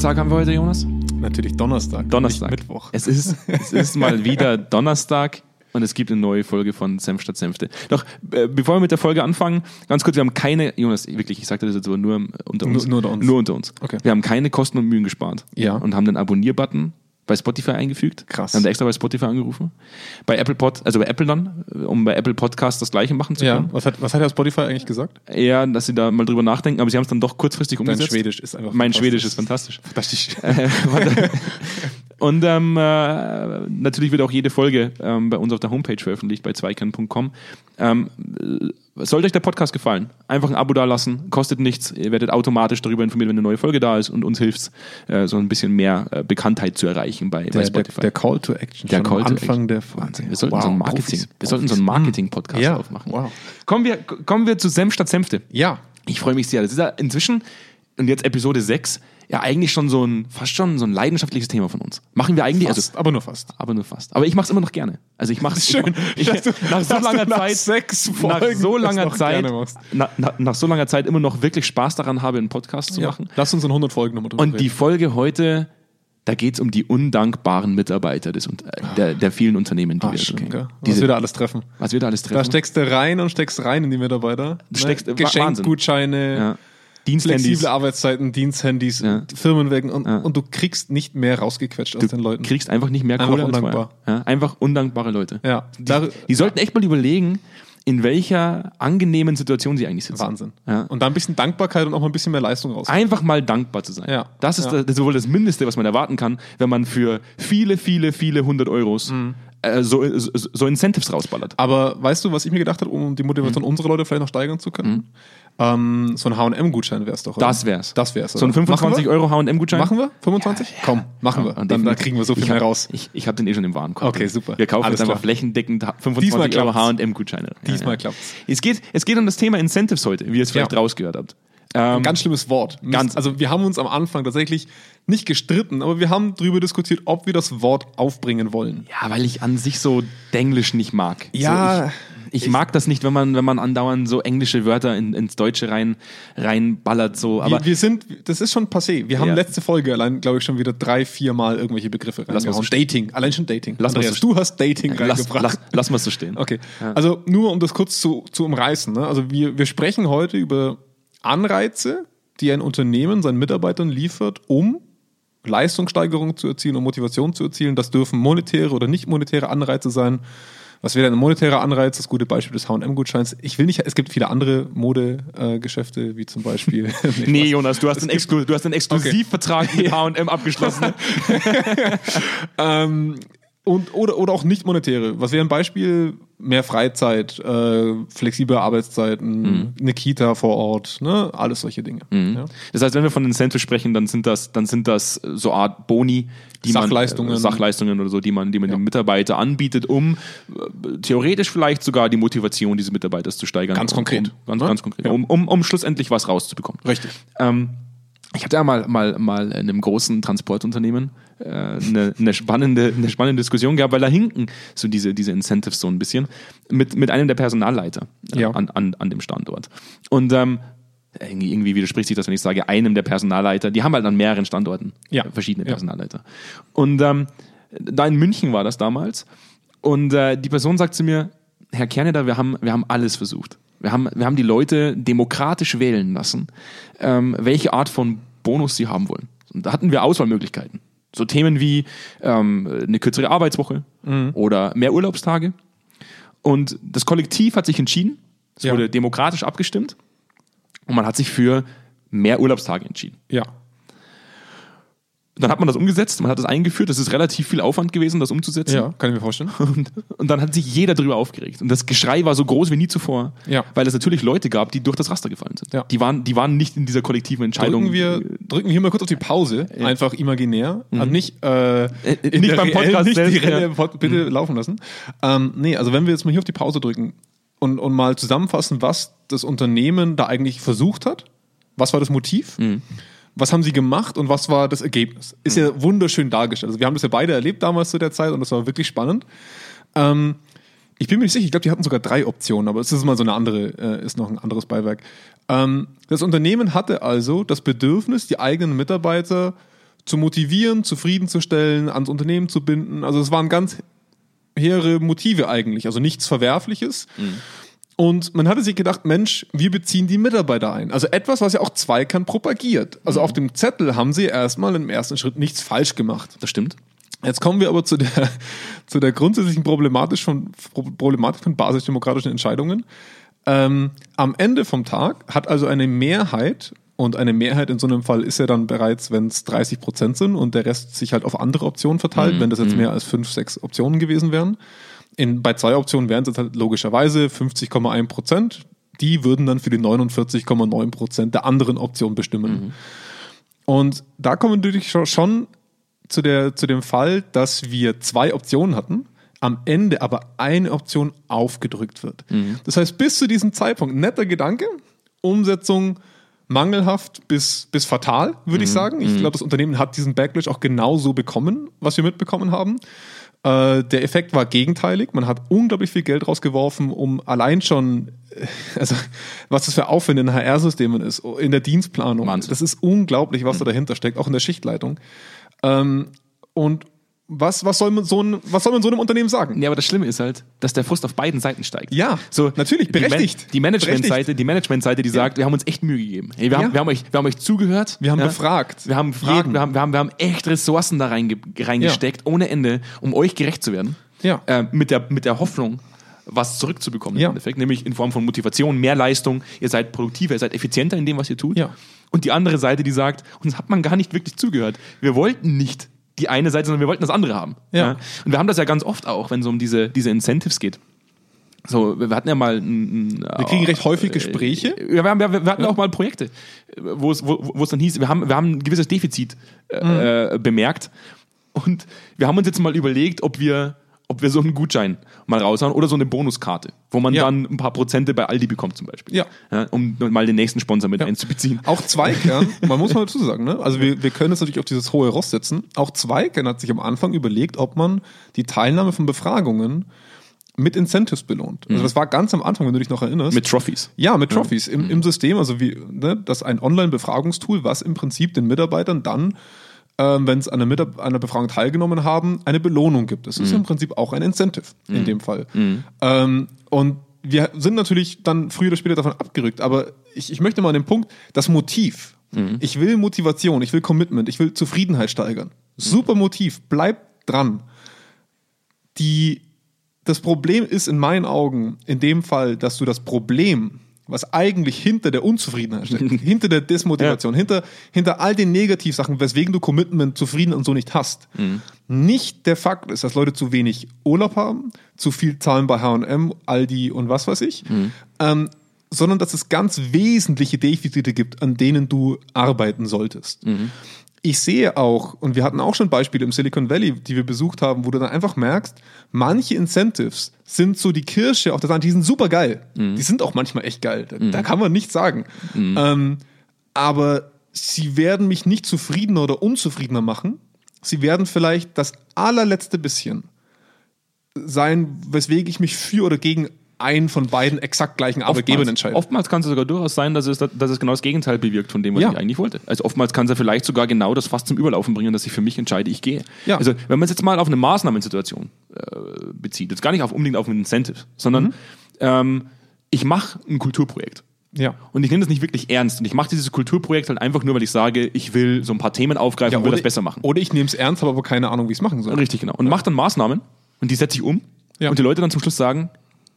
Tag haben wir heute, Jonas? Natürlich Donnerstag. Donnerstag. Mittwoch. Es ist, es ist mal wieder Donnerstag und es gibt eine neue Folge von Senf statt Senfte. Doch, äh, bevor wir mit der Folge anfangen, ganz kurz, wir haben keine, Jonas, wirklich, ich sagte das jetzt aber nur unter uns. Nur- nur unter uns. Nur unter uns. Okay. Wir haben keine Kosten und Mühen gespart. Ja. Und haben den Abonnier-Button bei Spotify eingefügt. Krass. Haben da extra bei Spotify angerufen. Bei Apple Pod, also bei Apple dann, um bei Apple Podcast das gleiche machen zu Ja, können. was hat, was hat Herr Spotify eigentlich gesagt? Eher, dass sie da mal drüber nachdenken, aber sie haben es dann doch kurzfristig umgesetzt. Schwedisch ist einfach Mein. Schwedisch ist fantastisch. Fantastisch. Und ähm, äh, natürlich wird auch jede Folge ähm, bei uns auf der Homepage veröffentlicht, bei zweikern.com. Ähm, äh, sollte euch der Podcast gefallen, einfach ein Abo da lassen, kostet nichts. Ihr werdet automatisch darüber informiert, wenn eine neue Folge da ist und uns hilft äh, so ein bisschen mehr äh, Bekanntheit zu erreichen bei, bei Der, der, Spotify. der Call to Action. Der Call am to Anfang Action. der. Wahnsinn. Wir sollten Wow, so ein Marketing, wir sollten so einen Marketing-Podcast Ja, aufmachen. wow. Kommen wir, kommen wir zu Senf statt Senfte. Ja, Ich freue mich sehr. Das ist ja inzwischen, und jetzt Episode 6, ja eigentlich schon so ein, fast schon so ein leidenschaftliches Thema von uns. Machen wir eigentlich, fast, also, aber nur fast. aber nur fast. Aber ich mache es immer noch gerne. Also ich mache es Schön. Ich, du- nach so langer nach Zeit, sechs nach Folgen so das langer Zeit, na, na, nach so langer Zeit immer noch wirklich Spaß daran habe, einen Podcast zu Ja. machen. Lass uns in 100 Folgen nochmal drüber Und die Folge heute, da geht es um die undankbaren Mitarbeiter des, der, der vielen Unternehmen, die Ah, wir schön, so- gell? Was diese, wir da alles treffen. was wir da alles Da treffen. steckst du rein und steckst rein in die Mitarbeiter. Du steckst- ne? Geschenkgutscheine, ja. Diensthandys. flexible Arbeitszeiten, Diensthandys, Ja. Firmenwegen und, Ja. und du kriegst nicht mehr rausgequetscht aus Du den Leuten. kriegst einfach nicht mehr Einfach Kohle undankbar. Ja, einfach undankbare Leute. Ja, Die, die sollten echt mal überlegen, in welcher angenehmen Situation sie eigentlich sitzen. Wahnsinn. Ja. Und da ein bisschen Dankbarkeit und auch mal ein bisschen mehr Leistung raus. Einfach mal dankbar zu sein. Ja. Das ist Ja. Das, das wohl das Mindeste, was man erwarten kann, wenn man für viele, viele, viele hundert Euros Mhm. äh, so, so, so Incentives rausballert. Aber weißt du, was ich mir gedacht habe, um die Motivation unserer Leute vielleicht noch steigern zu können? Ähm, so ein H&M-Gutschein wär's doch. Oder? Das wär's. Das wär's. So ein oder? 25 machen wir? Euro H&M-Gutschein. Machen wir? 25? Komm, machen wir. Ja, Dann da definitiv. kriegen wir so viel ich mehr hab, raus. Ich, ich habe den eh schon im Warenkorb. Okay, super. Wir kaufen Alles jetzt einfach klar. flächendeckend 25 Diesmal Euro. H&M-Gutscheine. Diesmal klappt's. Es geht, es geht um das Thema Incentives heute, wie ihr es vielleicht Ja. rausgehört habt. Ähm, Ein ganz schlimmes Wort. Ganz- Also wir haben uns am Anfang tatsächlich nicht gestritten, aber wir haben darüber diskutiert, ob wir das Wort aufbringen wollen. Ja, weil ich an sich so Denglisch nicht mag. Ja, so, ich, ich, mag das nicht, wenn man, wenn man andauernd so englische Wörter in, ins Deutsche rein, reinballert. So. Aber wir, wir sind, das ist schon passé. Wir haben Ja. letzte Folge allein, glaube ich, schon wieder drei, vier Mal irgendwelche Begriffe Lass mal reingehauen. so Dating, allein schon Dating. Lass Andreas, so du hast Dating lass, reingebracht. lass, lass mal so stehen. Okay, also nur um das kurz zu, zu umreißen. Ne? Also wir, wir sprechen heute über Anreize, die ein Unternehmen seinen Mitarbeitern liefert, um Leistungssteigerung zu erzielen, um Motivation zu erzielen. Das dürfen monetäre oder nicht monetäre Anreize sein. Was wäre denn ein monetärer Anreiz? Das gute Beispiel des H&M-Gutscheins. Ich will nicht, es gibt viele andere Modegeschäfte, wie zum Beispiel. Nee, Jonas, du hast, einen, Exklu du hast einen Exklusivvertrag mit H&M abgeschlossen. Ähm, und, oder, oder auch nicht monetäre. Was wäre ein Beispiel? Mehr Freizeit, äh, flexible Arbeitszeiten, Mhm. eine Kita vor Ort, ne? alles solche Dinge. Ja. Das heißt, wenn wir von Incentives sprechen, dann sind das, dann sind das so Art Boni, die Sachleistungen. man, äh, Sachleistungen oder so, die man, die man Ja. dem Mitarbeiter anbietet, um äh, theoretisch vielleicht sogar die Motivation dieses Mitarbeiters zu steigern. Ganz konkret. Um, ganz, Ne? ganz konkret. Ja. Um, um, um schlussendlich was rauszubekommen. Richtig. Ähm, ich hatte ja mal, mal, mal in einem großen Transportunternehmen eine, eine, spannende, eine spannende Diskussion gehabt, weil da hinken so diese, diese Incentives so ein bisschen mit, mit einem der Personalleiter äh, Ja. an, an, an dem Standort. Und ähm, irgendwie, irgendwie widerspricht sich das, wenn ich sage, einem der Personalleiter, die haben halt an mehreren Standorten Ja. äh, verschiedene Ja. Personalleiter. Und ähm, da in München war das damals. Und äh, die Person sagt zu mir, Herr Kerneder, wir haben, wir haben alles versucht. Wir haben, wir haben die Leute demokratisch wählen lassen, ähm, welche Art von Bonus sie haben wollen. Und da hatten wir Auswahlmöglichkeiten. So Themen wie ähm, eine kürzere Arbeitswoche oder mehr Urlaubstage. Und das Kollektiv hat sich entschieden, es Ja. wurde demokratisch abgestimmt und man hat sich für mehr Urlaubstage entschieden. Ja. Dann hat man das umgesetzt, man hat das eingeführt, das ist relativ viel Aufwand gewesen, das umzusetzen. Ja, kann ich mir vorstellen. Und, und dann hat sich jeder darüber aufgeregt. Und das Geschrei war so groß wie nie zuvor, Ja. weil es natürlich Leute gab, die durch das Raster gefallen sind. Ja. Die, waren, die waren nicht in dieser kollektiven Entscheidung. Drücken wir, drücken wir hier mal kurz auf die Pause, einfach imaginär. Also nicht, äh, in nicht der beim Podcast nicht die selbst, ja. Pod bitte laufen lassen. Ähm, nee, also wenn wir jetzt mal hier auf die Pause drücken und, und mal zusammenfassen, was das Unternehmen da eigentlich versucht hat, was war das Motiv? Was haben sie gemacht und was war das Ergebnis? Ist ja wunderschön dargestellt. Also wir haben das ja beide erlebt damals zu der Zeit und das war wirklich spannend. Ähm, ich bin mir nicht sicher, ich glaube, die hatten sogar drei Optionen, aber es ist mal so eine andere, äh, ist noch ein anderes Beiwerk. Ähm, das Unternehmen hatte also das Bedürfnis, die eigenen Mitarbeiter zu motivieren, zufriedenzustellen, ans Unternehmen zu binden. Also es waren ganz hehre Motive eigentlich, also nichts Verwerfliches. Und man hatte sich gedacht, Mensch, wir beziehen die Mitarbeiter ein. Also etwas, was ja auch Zweikern propagiert. Also auf dem Zettel haben sie erstmal im ersten Schritt nichts falsch gemacht. Das stimmt. Jetzt kommen wir aber zu der, zu der grundsätzlichen Problematik von, Problematik von basisdemokratischen Entscheidungen. Ähm, am Ende vom Tag hat also eine Mehrheit, und eine Mehrheit in so einem Fall ist ja dann bereits, wenn es 30 Prozent sind und der Rest sich halt auf andere Optionen verteilt, wenn das jetzt mehr als fünf, sechs Optionen gewesen wären. In, bei zwei Optionen wären es halt logischerweise 50,1 Prozent. Die würden dann für die 49,9 Prozent der anderen Option bestimmen. Und da kommen wir natürlich schon- zu, der, zu dem Fall, dass wir zwei Optionen hatten, am Ende aber eine Option aufgedrückt wird. Das heißt, bis zu diesem Zeitpunkt, netter Gedanke, Umsetzung mangelhaft bis, bis fatal, würde ich sagen. Ich glaube, das Unternehmen hat diesen Backlash auch genauso bekommen, was wir mitbekommen haben. Äh, der Effekt war gegenteilig. Man hat unglaublich viel Geld rausgeworfen, um allein schon, äh, also was das für Aufwand in HR-Systemen ist, in der Dienstplanung. Wahnsinn. Das ist unglaublich, was da dahinter steckt, auch in der Schichtleitung. Ähm, und was, was, soll man so ein, was soll man so einem Unternehmen sagen? Ja, aber das Schlimme ist halt, dass der Frust auf beiden Seiten steigt. Ja, so natürlich, die Man- berechtigt. Die Managementseite, Berechtigt. die Managementseite, die sagt, wir haben uns echt Mühe gegeben. Hey, wir, haben, Ja. wir, haben euch, wir haben euch zugehört. Wir haben ja? befragt. Wir haben befragt, wir haben, wir, haben, wir haben echt Ressourcen da reinge reingesteckt, ohne Ende, um euch gerecht zu werden. Ja. Äh, mit, der, mit der Hoffnung, was zurückzubekommen Ja. im Endeffekt, nämlich in Form von Motivation, mehr Leistung, ihr seid produktiver, ihr seid effizienter in dem, was ihr tut. Ja. Und die andere Seite, die sagt, uns hat man gar nicht wirklich zugehört. Wir wollten nicht die eine Seite, sondern wir wollten das andere haben. Ja. Und wir haben das ja ganz oft auch, wenn es um diese, diese Incentives geht. So, wir hatten ja mal ein, Wir kriegen recht häufig Gespräche. ja, wir, haben, wir, wir hatten auch mal Projekte, wo es, wo, wo es dann hieß, wir haben, wir haben ein gewisses Defizit äh, bemerkt und wir haben uns jetzt mal überlegt, ob wir, ob wir so einen Gutschein mal raushauen oder so eine Bonuskarte, wo man Ja. dann ein paar Prozente bei Aldi bekommt zum Beispiel. Ja. um mal den nächsten Sponsor mit einzubeziehen. Auch Zweikern, man muss mal dazu sagen, ne? also wir, wir können jetzt natürlich auf dieses hohe Ross setzen. Auch Zweikern hat sich am Anfang überlegt, ob man die Teilnahme von Befragungen mit Incentives belohnt. Also das war ganz am Anfang, wenn du dich noch erinnerst. Mit Trophies. ja, mit Trophies im, im System, also wie, ne, das ist ein Online-Befragungstool, was im Prinzip den Mitarbeitern dann, ähm, wenn sie an an einer Befragung teilgenommen haben, eine Belohnung gibt. Das ist im Prinzip auch ein Incentive in dem Fall. Ähm, und wir sind natürlich dann früher oder später davon abgerückt, aber ich, ich möchte mal an den Punkt, das Motiv. Ich will Motivation, ich will Commitment, ich will Zufriedenheit steigern. Super Motiv, bleibt dran. Die, das Problem ist in meinen Augen in dem Fall, dass du das Problem, was eigentlich hinter der Unzufriedenheit steckt, hinter der Desmotivation, hinter, hinter all den Negativsachen, weswegen du Commitment, Zufrieden und so nicht hast, nicht der Fakt ist, dass Leute zu wenig Urlaub haben, zu viel zahlen bei H&M, Aldi und was weiß ich, ähm, sondern dass es ganz wesentliche Defizite gibt, an denen du arbeiten solltest. Ich sehe auch, und wir hatten auch schon Beispiele im Silicon Valley, die wir besucht haben, wo du dann einfach merkst, manche Incentives sind so die Kirsche auf der Sahne, die sind super geil. Die sind auch manchmal echt geil. Da, da kann man nichts sagen. Ähm, aber sie werden mich nicht zufriedener oder unzufriedener machen. Sie werden vielleicht das allerletzte bisschen sein, weswegen ich mich für oder gegen einen von beiden exakt gleichen Arbeitgebern entscheide. oftmals kann es sogar durchaus sein, dass es, dass es genau das Gegenteil bewirkt von dem, was Ja. ich eigentlich wollte. Also oftmals kann es ja vielleicht sogar genau das fast zum Überlaufen bringen, dass ich für mich entscheide, ich gehe. Ja. Also wenn man es jetzt mal auf eine Maßnahmensituation äh, bezieht, jetzt gar nicht auf, unbedingt auf ein Incentive, sondern Mhm. ähm, ich mache ein Kulturprojekt. Ja. Und ich nehme das nicht wirklich ernst. Und ich mache dieses Kulturprojekt halt einfach nur, weil ich sage, ich will so ein paar Themen aufgreifen und will das besser machen. Oder ich nehme es ernst, habe aber keine Ahnung, wie ich es machen soll. Richtig, genau. Und mache dann Maßnahmen und die setze ich um. Ja. Und die Leute dann zum Schluss sagen,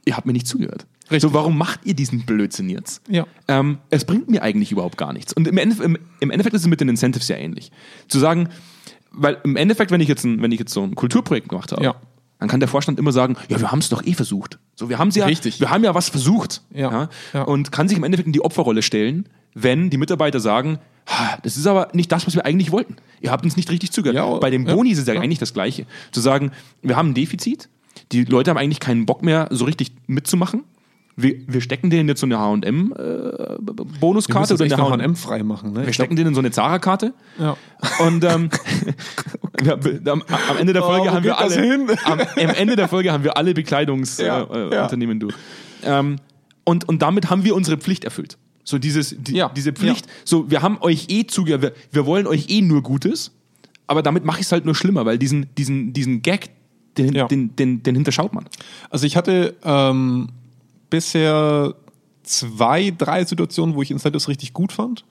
ihr habt mir nicht zugehört. Richtig. So, warum macht ihr diesen Blödsinn jetzt? Ja. Ähm, es bringt mir eigentlich überhaupt gar nichts. Und im, Endef im, im Endeffekt ist es mit den Incentives ja ähnlich. Zu sagen, weil im Endeffekt, wenn ich jetzt, ein, wenn ich jetzt so ein Kulturprojekt gemacht habe, Ja. dann kann der Vorstand immer sagen, ja, wir haben es doch eh versucht. So, wir haben ja, Richtig. wir haben ja was versucht. Ja. Ja. Und kann sich im Endeffekt in die Opferrolle stellen, wenn die Mitarbeiter sagen, "Ha, das ist aber nicht das, was wir eigentlich wollten. Ihr habt uns nicht richtig zugehört. Ja, Bei dem ja, Boni ist es ja, ja. eigentlich das Gleiche. Zu sagen, wir haben ein Defizit, die Leute haben eigentlich keinen Bock mehr, so richtig mitzumachen. Wir, wir stecken denen jetzt so eine H&M-Bonuskarte oder eine H&M frei machen. Ne? wir stecken denen so eine Zara-Karte Ja. und ähm, am, am Ende der Oh, Folge wo haben wir alle am, am Ende der Folge haben wir alle Ja, Bekleidungsunternehmen äh, ja. Durch. Ähm, und, und damit haben wir unsere Pflicht erfüllt. So dieses, die, Ja, diese Pflicht, so wir haben euch eh zugehört, wir, wir wollen euch eh nur Gutes. aber damit mache ich es halt nur schlimmer, weil diesen, diesen, diesen Gag, den, Ja. den, den, den hinterschaut man. Also ich hatte ähm, bisher zwei, drei Situationen, wo ich Incentives richtig gut fand.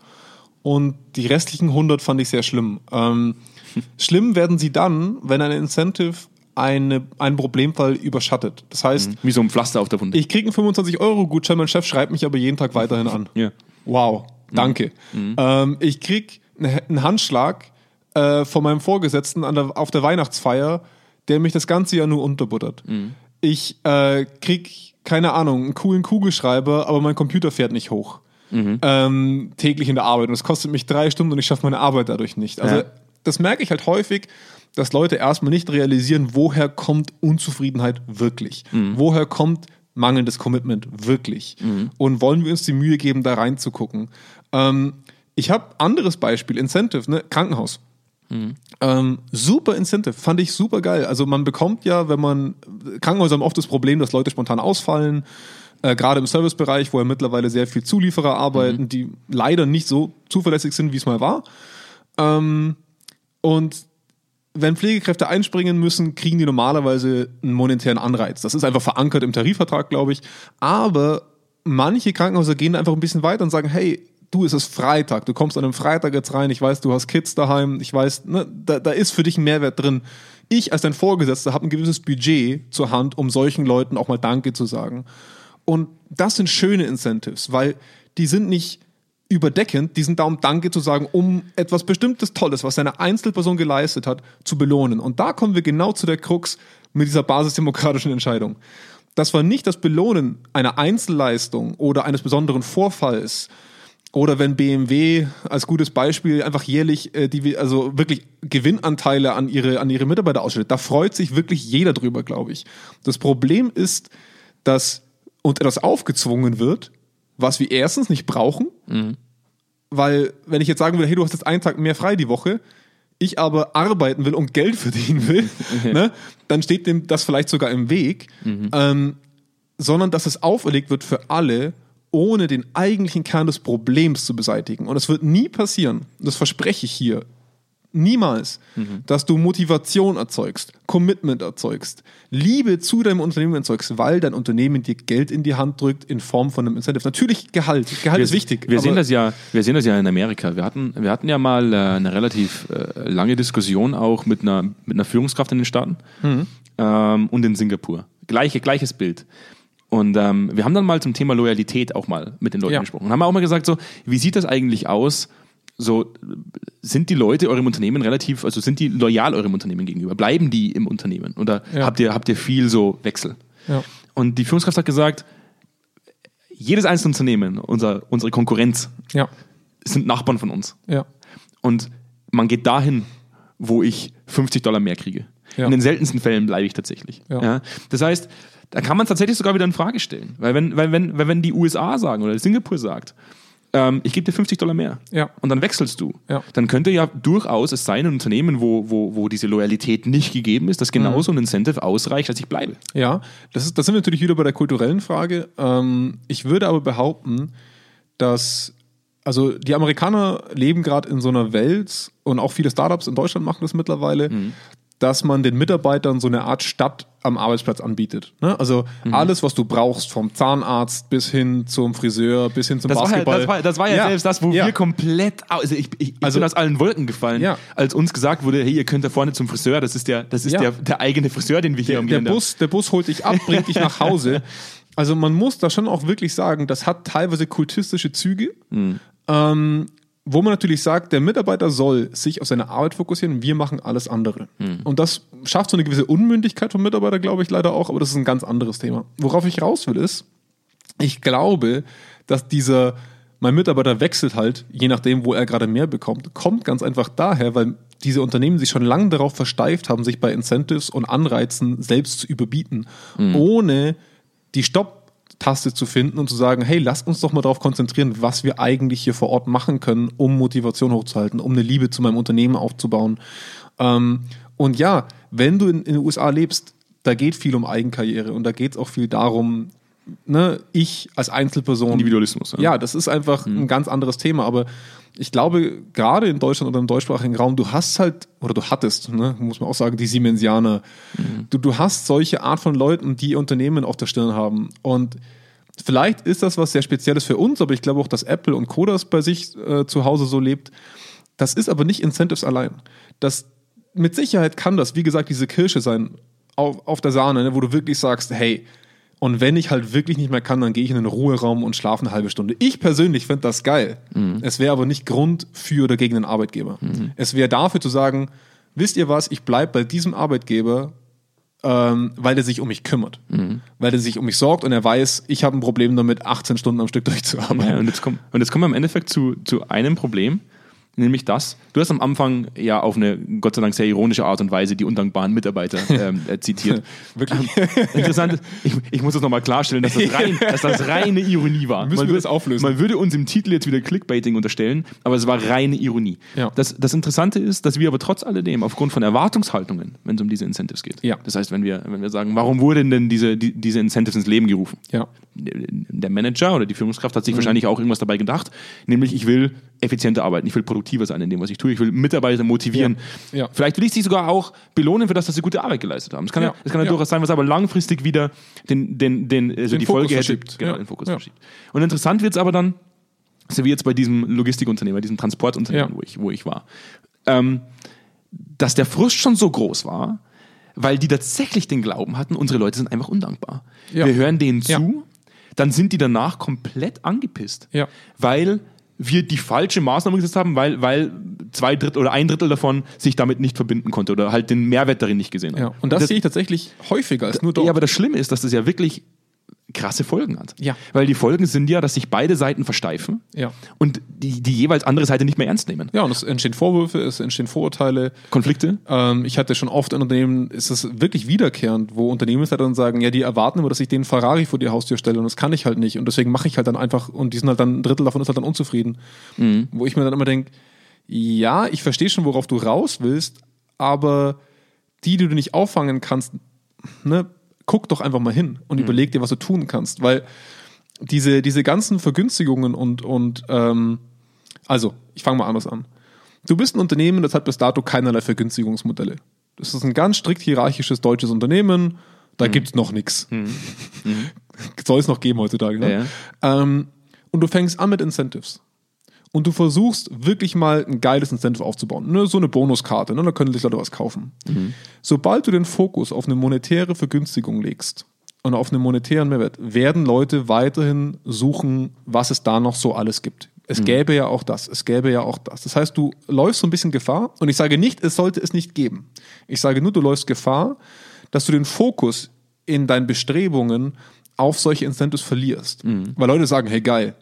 Und die restlichen 100 fand ich sehr schlimm. Ähm, schlimm werden sie dann, wenn ein Incentive eine, einen Problemfall überschattet. Das heißt, Wie so ein Pflaster auf der Wunde. ich kriege einen 25-Euro-Gutschein, mein Chef schreibt mich aber jeden Tag weiterhin an. ja. Wow, danke. Ähm, ich krieg ne- einen Handschlag äh, von meinem Vorgesetzten der, auf der Weihnachtsfeier, der mich das ganze Jahr nur unterbuttert. Ich äh, krieg, keine Ahnung, einen coolen Kugelschreiber, aber mein Computer fährt nicht hoch. Ähm, täglich in der Arbeit. Und es kostet mich drei Stunden und ich schaffe meine Arbeit dadurch nicht. Also Ja. das merke ich halt häufig, dass Leute erstmal nicht realisieren, woher kommt Unzufriedenheit wirklich? Woher kommt mangelndes Commitment wirklich? Und wollen wir uns die Mühe geben, da reinzugucken? Ähm, ich habe anderes Beispiel, Incentive, ne? Krankenhaus. Ähm, super Incentive, fand ich super geil. Also man bekommt ja, wenn man, Krankenhäuser haben oft das Problem, dass Leute spontan ausfallen, äh, gerade im Servicebereich, wo ja mittlerweile sehr viel Zulieferer arbeiten, die leider nicht so zuverlässig sind, wie es mal war. Ähm, und wenn Pflegekräfte einspringen müssen, kriegen die normalerweise einen monetären Anreiz. Das ist einfach verankert im Tarifvertrag, glaube ich. Aber manche Krankenhäuser gehen einfach ein bisschen weiter und sagen, hey, du, es ist Freitag, du kommst an einem Freitag jetzt rein, ich weiß, du hast Kids daheim, ich weiß, ne, da, da ist für dich ein Mehrwert drin. Ich als dein Vorgesetzter habe ein gewisses Budget zur Hand, um solchen Leuten auch mal Danke zu sagen. Und das sind schöne Incentives, weil die sind nicht überdeckend, die sind da, um Danke zu sagen, um etwas Bestimmtes Tolles, was eine Einzelperson geleistet hat, zu belohnen. Und da kommen wir genau zu der Krux mit dieser basisdemokratischen Entscheidung. Das war nicht das Belohnen einer Einzelleistung oder eines besonderen Vorfalls oder wenn BMW als gutes Beispiel einfach jährlich äh, die also wirklich Gewinnanteile an ihre an ihre Mitarbeiter ausschüttet. Da freut sich wirklich jeder drüber, glaube ich. Das Problem ist, dass uns etwas aufgezwungen wird, was wir erstens nicht brauchen, weil wenn ich jetzt sagen würde, hey, du hast jetzt einen Tag mehr frei die Woche, ich aber arbeiten will und Geld verdienen will, ne, dann steht dem das vielleicht sogar im Weg, ähm, sondern dass es auferlegt wird für alle, ohne den eigentlichen Kern des Problems zu beseitigen. Und es wird nie passieren, das verspreche ich hier, niemals, dass du Motivation erzeugst, Commitment erzeugst, Liebe zu deinem Unternehmen erzeugst, weil dein Unternehmen dir Geld in die Hand drückt in Form von einem Incentive. Natürlich Gehalt. Gehalt wir, ist wichtig. Wir sehen, das ja, wir sehen das ja in Amerika. Wir hatten, wir hatten ja mal äh, eine relativ äh, lange Diskussion auch mit einer, mit einer Führungskraft in den Staaten Mhm. ähm, und in Singapur. Gleiche, gleiches Bild. Und ähm, wir haben dann mal zum Thema Loyalität auch mal mit den Leuten Ja. gesprochen. Und haben auch mal gesagt, so, wie sieht das eigentlich aus? So, sind die Leute eurem Unternehmen relativ, also sind die loyal eurem Unternehmen gegenüber? Bleiben die im Unternehmen? Oder Ja. habt, ihr, habt ihr viel so Wechsel? Ja. Und die Führungskraft hat gesagt, jedes einzelne Unternehmen, unser, unsere Konkurrenz, Ja. sind Nachbarn von uns. Ja. Und man geht dahin, wo ich 50 Dollar mehr kriege. Ja. In den seltensten Fällen bleibe ich tatsächlich. Das heißt, da kann man es tatsächlich sogar wieder in Frage stellen. Weil wenn, weil wenn, weil wenn die USA sagen oder Singapur sagt, ähm, ich gebe dir 50 Dollar mehr Ja. und dann wechselst du, Ja. dann könnte ja durchaus es sein, ein Unternehmen, wo, wo, wo diese Loyalität nicht gegeben ist, dass genauso ein Incentive ausreicht, dass ich bleibe. Ja, das, ist, das sind wir natürlich wieder bei der kulturellen Frage. Ähm, ich würde aber behaupten, dass, also die Amerikaner leben gerade in so einer Welt und auch viele Startups in Deutschland machen das mittlerweile, Mhm. Dass man den Mitarbeitern so eine Art Stadt am Arbeitsplatz anbietet. Ne? Also Mhm. alles, was du brauchst, vom Zahnarzt bis hin zum Friseur, bis hin zum Das war, ja, Basketball. das, war, das war ja, selbst das, wo ja. wir komplett, also ich, ich, ich Also- bin aus allen Wolken gefallen, Ja. als uns gesagt wurde, hey, ihr könnt da vorne zum Friseur, das ist der, das ist Ja. der, der eigene Friseur, den wir hier der, am der haben. Bus, der Bus holt dich ab, bringt dich nach Hause. Also man muss da schon auch wirklich sagen, das hat teilweise kultistische Züge, ähm, wo man natürlich sagt, der Mitarbeiter soll sich auf seine Arbeit fokussieren, wir machen alles andere. Und das schafft so eine gewisse Unmündigkeit vom Mitarbeiter, glaube ich, leider auch, aber das ist ein ganz anderes Thema. Worauf ich raus will, ist, ich glaube, dass dieser, mein Mitarbeiter wechselt halt, je nachdem, wo er gerade mehr bekommt, kommt ganz einfach daher, weil diese Unternehmen sich schon lange darauf versteift haben, sich bei Incentives und Anreizen selbst zu überbieten, ohne die Stopp-Taste zu finden und zu sagen, hey, lasst uns doch mal darauf konzentrieren, was wir eigentlich hier vor Ort machen können, um Motivation hochzuhalten, um eine Liebe zu meinem Unternehmen aufzubauen. Ähm, und ja, wenn du in, in den USA lebst, da geht viel um Eigenkarriere und da geht es auch viel darum, ne, ich als Einzelperson. Individualismus. Ja, das ist einfach ein ganz anderes Thema. Aber ich glaube, gerade in Deutschland oder im deutschsprachigen Raum, du hast halt, oder du hattest, ne, muss man auch sagen, die Siemensianer. Du, du hast solche Art von Leuten, die Unternehmen auf der Stirn haben. Und vielleicht ist das was sehr Spezielles für uns, aber ich glaube auch, dass Apple und Kodas bei sich äh, zu Hause so lebt. Das ist aber nicht Incentives allein. Das, mit Sicherheit kann das, wie gesagt, diese Kirsche sein auf, auf der Sahne, ne, wo du wirklich sagst, hey, und wenn ich halt wirklich nicht mehr kann, dann gehe ich in den Ruheraum und schlafe eine halbe Stunde. Ich persönlich finde das geil. Es wäre aber nicht Grund für oder gegen den Arbeitgeber. Es wäre dafür zu sagen, wisst ihr was, ich bleibe bei diesem Arbeitgeber, ähm, weil der sich um mich kümmert. Weil der sich um mich sorgt und er weiß, ich habe ein Problem damit, 18 Stunden am Stück durchzuarbeiten. Ja, und, jetzt kommt, und jetzt kommen wir im Endeffekt zu, zu einem Problem, nämlich das. Du hast am Anfang ja auf eine Gott sei Dank sehr ironische Art und Weise die undankbaren Mitarbeiter ähm, äh, zitiert. Wirklich? Interessant ist, ich, ich muss das nochmal klarstellen, dass das, rein, dass das reine Ironie war. Müssen wir würde- das auflösen? Man würde uns im Titel jetzt wieder Clickbaiting unterstellen, aber es war reine Ironie. Ja. Das, das Interessante ist, dass wir aber trotz alledem aufgrund von Erwartungshaltungen, wenn es um diese Incentives geht, Ja. das heißt, wenn wir, wenn wir sagen, warum wurden denn diese, die, diese Incentives ins Leben gerufen? Ja. der Manager oder die Führungskraft Mhm. hat sich wahrscheinlich auch irgendwas dabei gedacht, nämlich ich will effizienter arbeiten, ich will produktiver sein in dem, was ich tue, ich will Mitarbeiter motivieren. Ja. Ja. Vielleicht will ich sie sogar auch belohnen für das, dass sie gute Arbeit geleistet haben. Es kann ja, es kann ja, durchaus sein, was aber langfristig wieder den, den, den, also Den die Fokus Folge hätte, verschiebt. genau, Ja. den Fokus verschiebt. Und interessant wird es aber dann, so wie jetzt bei diesem Logistikunternehmen, bei diesem Transportunternehmen, wo, ich, wo ich war, ähm, dass der Frust schon so groß war, weil die tatsächlich den Glauben hatten, unsere Leute sind einfach undankbar. Wir hören denen zu, dann sind die danach komplett angepisst, Ja. weil wir die falsche Maßnahme gesetzt haben, weil, weil zwei Drittel oder ein Drittel davon sich damit nicht verbinden konnte oder halt den Mehrwert darin nicht gesehen hat. Ja. Und das, sehe ich tatsächlich häufiger als nur dort. Ja, aber das Schlimme ist, dass das ja wirklich krasse Folgen hat. Ja. Weil die Folgen sind ja, dass sich beide Seiten versteifen Ja. und die, die jeweils andere Seite nicht mehr ernst nehmen. ja, und es entstehen Vorwürfe, es entstehen Vorurteile. Konflikte? Ähm, ich hatte schon oft in Unternehmen, ist es wirklich wiederkehrend, wo Unternehmensleiter dann sagen, ja, die erwarten immer, dass ich den Ferrari vor die Haustür stelle und das kann ich halt nicht und deswegen mache ich halt dann einfach und die sind halt dann, ein Drittel davon ist halt dann unzufrieden. Wo ich mir dann immer denke, ja, ich verstehe schon, worauf du raus willst, aber die, die du nicht auffangen kannst, ne, guck doch einfach mal hin und überleg dir, was du tun kannst, weil diese, diese ganzen Vergünstigungen und, und ähm, also, ich fange mal anders an. Du bist ein Unternehmen, das hat bis dato keinerlei Vergünstigungsmodelle. Das ist ein ganz strikt hierarchisches deutsches Unternehmen, da gibt's noch nichts. Soll es noch geben heutzutage. Ne? Ähm, und du fängst an mit Incentives. Und du versuchst wirklich mal ein geiles Incentive aufzubauen. Ne? So eine Bonuskarte, ne? da können sich Leute was kaufen. Sobald du den Fokus auf eine monetäre Vergünstigung legst und auf einen monetären Mehrwert, werden Leute weiterhin suchen, was es da noch so alles gibt. Es gäbe ja auch das, es gäbe ja auch das. Das heißt, du läufst so ein bisschen Gefahr und ich sage nicht, es sollte es nicht geben. Ich sage nur, du läufst Gefahr, dass du den Fokus in deinen Bestrebungen auf solche Incentives verlierst. Weil Leute sagen, hey geil,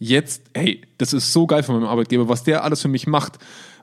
jetzt, hey, das ist so geil von meinem Arbeitgeber, was der alles für mich macht.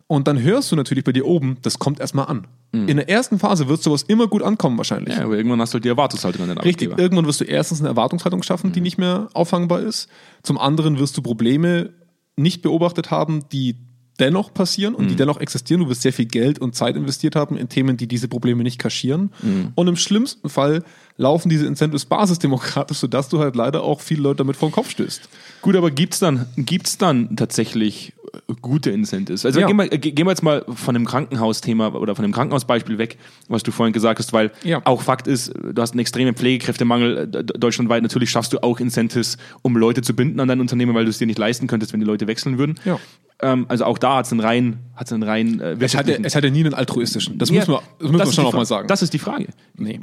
Und dann hörst du natürlich bei dir oben, das kommt erstmal an. In der ersten Phase wird sowas immer gut ankommen wahrscheinlich. Ja, aber irgendwann hast du halt die Erwartungshaltung an den Richtig, Arbeitgeber. irgendwann wirst du erstens eine Erwartungshaltung schaffen, die nicht mehr auffangbar ist. Zum anderen wirst du Probleme nicht beobachtet haben, die dennoch passieren und die dennoch existieren. Du wirst sehr viel Geld und Zeit investiert haben in Themen, die diese Probleme nicht kaschieren. Und im schlimmsten Fall laufen diese Incentives basisdemokratisch, sodass du halt leider auch viele Leute damit vor den Kopf stößt. Gut, aber gibt's dann, gibt's dann tatsächlich äh, gute Incentives? Also Ja. gehen, wir, äh, gehen wir jetzt mal von dem Krankenhausthema oder von dem Krankenhausbeispiel weg, was du vorhin gesagt hast, weil Ja. auch Fakt ist, du hast einen extremen Pflegekräftemangel äh, deutschlandweit. Natürlich schaffst du auch Incentives, um Leute zu binden an dein Unternehmen, weil du es dir nicht leisten könntest, wenn die Leute wechseln würden. Ja. Ähm, also auch da hat es einen rein, hat's einen rein äh, Es hatte, es hatte nie einen altruistischen. Das Ja, müssen wir, das müssen wir schon die auch Fra- mal sagen. Das ist die Frage. Nee.